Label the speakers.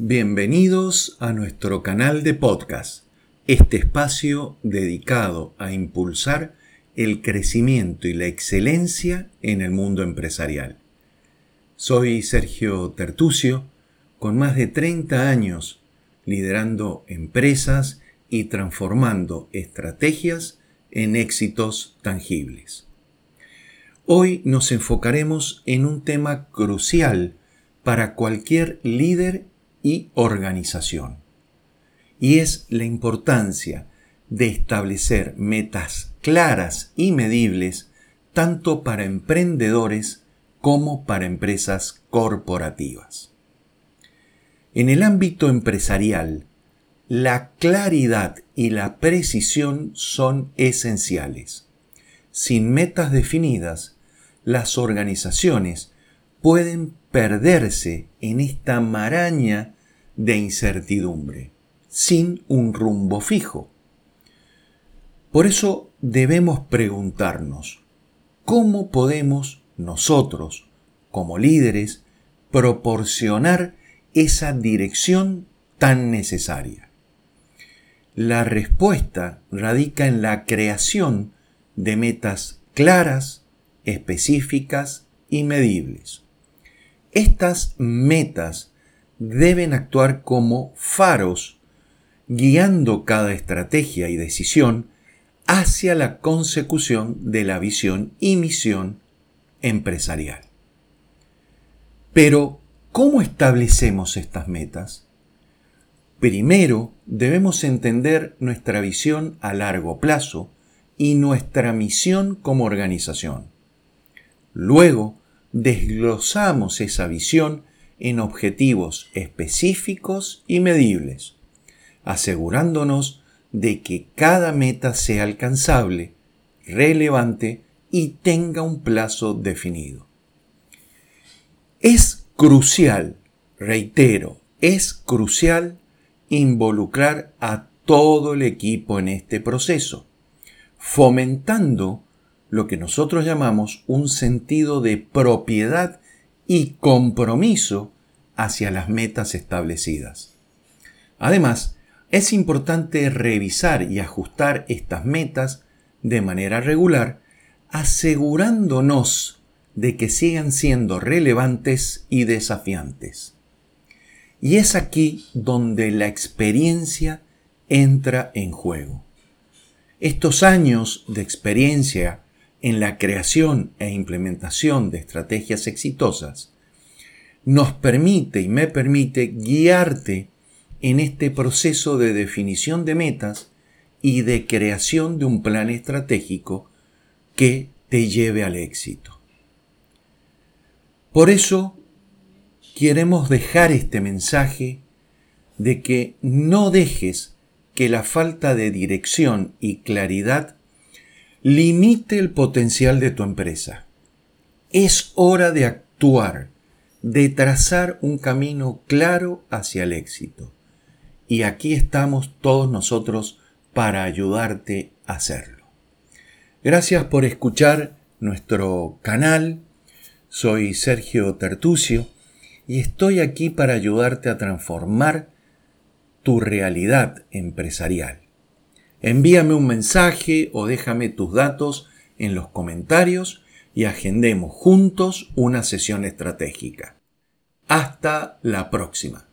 Speaker 1: Bienvenidos a nuestro canal de podcast, este espacio dedicado a impulsar el crecimiento y la excelencia en el mundo empresarial. Soy Sergio Tertucio, con más de 30 años liderando empresas y transformando estrategias en éxitos tangibles. Hoy nos enfocaremos en un tema crucial para cualquier líder y organización. Y es la importancia de establecer metas claras y medibles tanto para emprendedores como para empresas corporativas. En el ámbito empresarial, la claridad y la precisión son esenciales. Sin metas definidas, las organizaciones pueden perderse en esta maraña de incertidumbre, sin un rumbo fijo. Por eso debemos preguntarnos, ¿cómo podemos nosotros, como líderes, proporcionar esa dirección tan necesaria? La respuesta radica en la creación de metas claras, específicas y medibles. Estas metas deben actuar como faros, guiando cada estrategia y decisión hacia la consecución de la visión y misión empresarial. Pero, ¿cómo establecemos estas metas? Primero, debemos entender nuestra visión a largo plazo y nuestra misión como organización. Luego, desglosamos esa visión en objetivos específicos y medibles, asegurándonos de que cada meta sea alcanzable, relevante y tenga un plazo definido. Es crucial, reitero, es crucial involucrar a todo el equipo en este proceso, fomentando lo que nosotros llamamos un sentido de propiedad y compromiso hacia las metas establecidas. Además, es importante revisar y ajustar estas metas de manera regular, asegurándonos de que sigan siendo relevantes y desafiantes. Y es aquí donde la experiencia entra en juego. Estos años de experiencia en la creación e implementación de estrategias exitosas, nos permite y me permite guiarte en este proceso de definición de metas y de creación de un plan estratégico que te lleve al éxito. Por eso queremos dejar este mensaje de que no dejes que la falta de dirección y claridad limite el potencial de tu empresa. Es hora de actuar, de trazar un camino claro hacia el éxito. Y aquí estamos todos nosotros para ayudarte a hacerlo. Gracias por escuchar nuestro canal. Soy Sergio Tertucio y estoy aquí para ayudarte a transformar tu realidad empresarial. Envíame un mensaje o déjame tus datos en los comentarios y agendemos juntos una sesión estratégica. Hasta la próxima.